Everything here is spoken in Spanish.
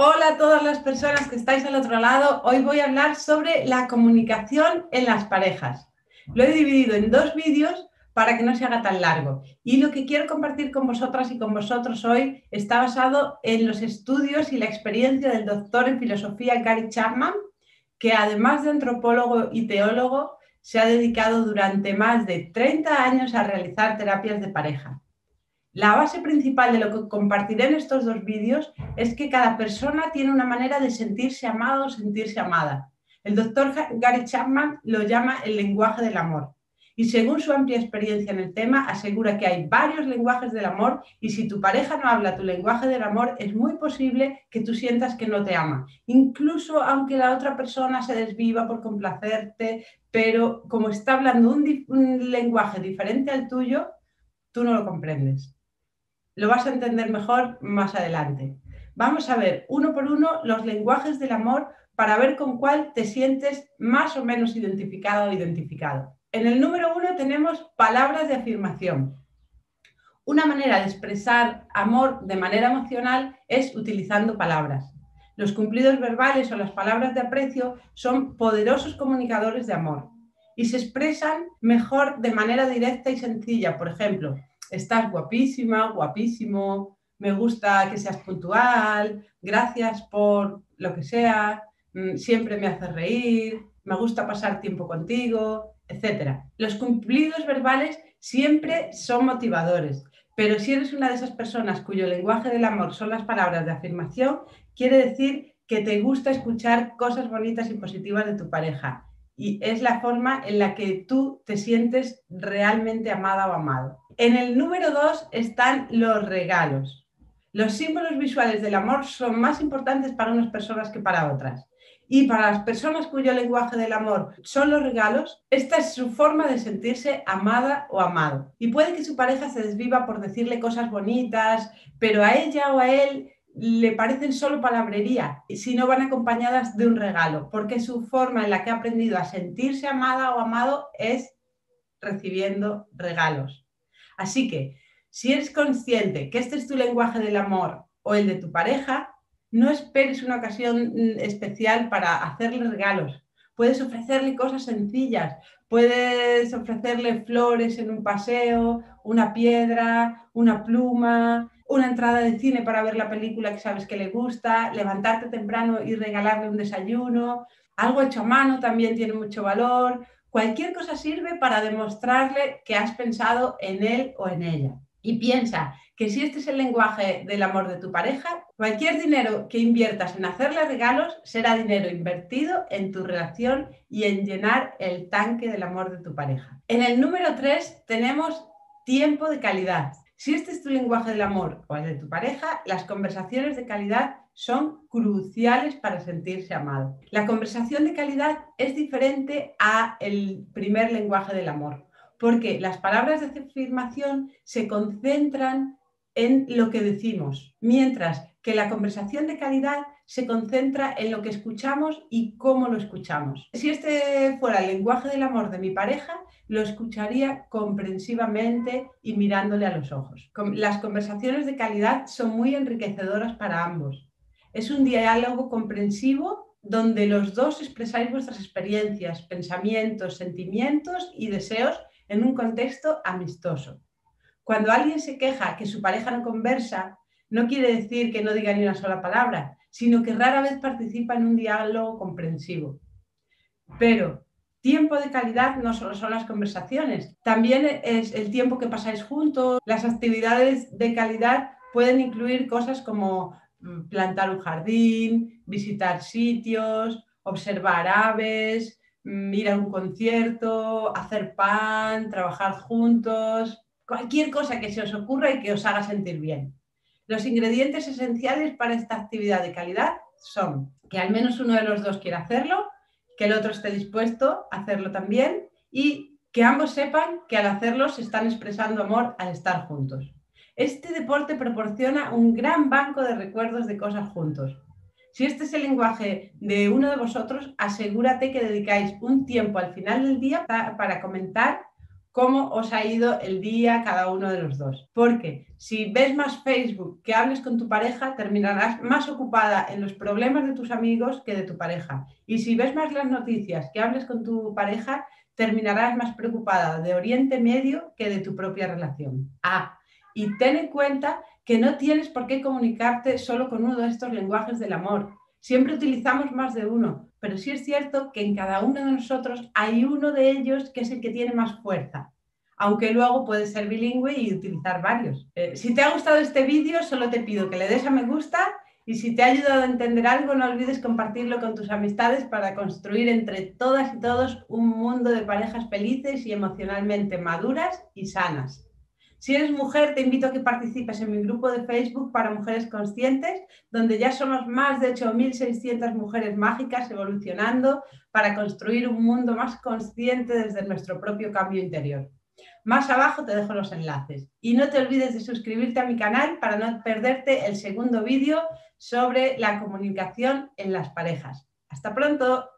Hola a todas las personas que estáis al otro lado. Hoy voy a hablar sobre la comunicación en las parejas. Lo he dividido en dos vídeos para que no se haga tan largo. Y lo que quiero compartir con vosotras y con vosotros hoy está basado en los estudios y la experiencia del doctor en filosofía Gary Chapman, que además de antropólogo y teólogo, se ha dedicado durante más de 30 años a realizar terapias de pareja. La base principal de lo que compartiré en estos dos vídeos es que cada persona tiene una manera de sentirse amado o sentirse amada. El doctor Gary Chapman lo llama el lenguaje del amor. Y según su amplia experiencia en el tema, asegura que hay varios lenguajes del amor y si tu pareja no habla tu lenguaje del amor, es muy posible que tú sientas que no te ama. Incluso aunque la otra persona se desviva por complacerte, pero como está hablando un, un lenguaje diferente al tuyo, tú no lo comprendes lo vas a entender mejor más adelante. Vamos a ver uno por uno los lenguajes del amor para ver con cuál te sientes más o menos identificado o identificado. En el número uno tenemos palabras de afirmación. Una manera de expresar amor de manera emocional es utilizando palabras. Los cumplidos verbales o las palabras de aprecio son poderosos comunicadores de amor y se expresan mejor de manera directa y sencilla. Por ejemplo, estás guapísima, guapísimo, me gusta que seas puntual, gracias por lo que sea, mm, siempre me haces reír, me gusta pasar tiempo contigo, etc. Los cumplidos verbales siempre son motivadores, pero si eres una de esas personas cuyo lenguaje del amor son las palabras de afirmación, quiere decir que te gusta escuchar cosas bonitas y positivas de tu pareja. Y es la forma en la que tú te sientes realmente amada o amado. En el número dos están los regalos. Los símbolos visuales del amor son más importantes para unas personas que para otras. Y para las personas cuyo lenguaje del amor son los regalos, esta es su forma de sentirse amada o amado. Y puede que su pareja se desviva por decirle cosas bonitas, pero a ella o a él le parecen solo palabrería si no van acompañadas de un regalo, porque su forma en la que ha aprendido a sentirse amada o amado es recibiendo regalos. Así que, si eres consciente que este es tu lenguaje del amor o el de tu pareja, no esperes una ocasión mm, especial para hacerle regalos. Puedes ofrecerle cosas sencillas, puedes ofrecerle flores en un paseo, una piedra, una pluma, una entrada de cine para ver la película que sabes que le gusta, levantarte temprano y regalarle un desayuno, algo hecho a mano también tiene mucho valor, Cualquier cosa sirve para demostrarle que has pensado en él o en ella. Y piensa que si este es el lenguaje del amor de tu pareja, cualquier dinero que inviertas en hacerle regalos será dinero invertido en tu relación y en llenar el tanque del amor de tu pareja. En el número 3 tenemos tiempo de calidad. Si este es tu lenguaje del amor o el de tu pareja, las conversaciones de calidad son cruciales para sentirse amado. La conversación de calidad es diferente a el primer lenguaje del amor, porque las palabras de afirmación se concentran en lo que decimos, mientras que la conversación de calidad se concentra en lo que escuchamos y cómo lo escuchamos. Si este fuera el lenguaje del amor de mi pareja, lo escucharía comprensivamente y mirándole a los ojos. Las conversaciones de calidad son muy enriquecedoras para ambos. Es un diálogo comprensivo donde los dos expresáis vuestras experiencias, pensamientos, sentimientos y deseos en un contexto amistoso. Cuando alguien se queja que su pareja no conversa, no quiere decir que no diga ni una sola palabra, sino que rara vez participa en un diálogo comprensivo. Pero tiempo de calidad no solo son las conversaciones, también es el tiempo que pasáis juntos. Las actividades de calidad pueden incluir cosas como mm, plantar un jardín, visitar sitios, observar aves, mm, ir a un concierto, hacer pan, trabajar juntos, cualquier cosa que se os ocurra y que os haga sentir bien. Los ingredientes esenciales para esta actividad de calidad son que al menos uno de los dos quiera hacerlo, que el otro esté dispuesto a hacerlo también y que ambos sepan que al hacerlo se están expresando amor al estar juntos. Este deporte proporciona un gran banco de recuerdos de cosas juntos. Si este es el lenguaje de uno de vosotros, asegúrate que dedicáis un tiempo al final del día para comentar cómo os ha ido el día cada uno de los dos. Porque si ves más Facebook que hables con tu pareja, terminarás más ocupada en los problemas de tus amigos que de tu pareja. Y si ves más las noticias que hables con tu pareja, terminarás más preocupada de Oriente Medio que de tu propia relación. Ah, y ten en cuenta que no tienes por qué comunicarte solo con uno de estos lenguajes del amor. Siempre utilizamos más de uno, pero sí es cierto que en cada uno de nosotros hay uno de ellos que es el que tiene más fuerza, aunque luego puedes ser bilingüe y utilizar varios. Eh, si te ha gustado este vídeo, solo te pido que le des a me gusta y si te ha ayudado a entender algo, no olvides compartirlo con tus amistades para construir entre todas y todos un mundo de parejas felices y emocionalmente maduras y sanas. Si eres mujer, te invito a que participes en mi grupo de Facebook para mujeres conscientes, donde ya somos más de 8.600 mujeres mágicas evolucionando para construir un mundo más consciente desde nuestro propio cambio interior. Más abajo te dejo los enlaces. Y no te olvides de suscribirte a mi canal para no perderte el segundo vídeo sobre la comunicación en las parejas. Hasta pronto.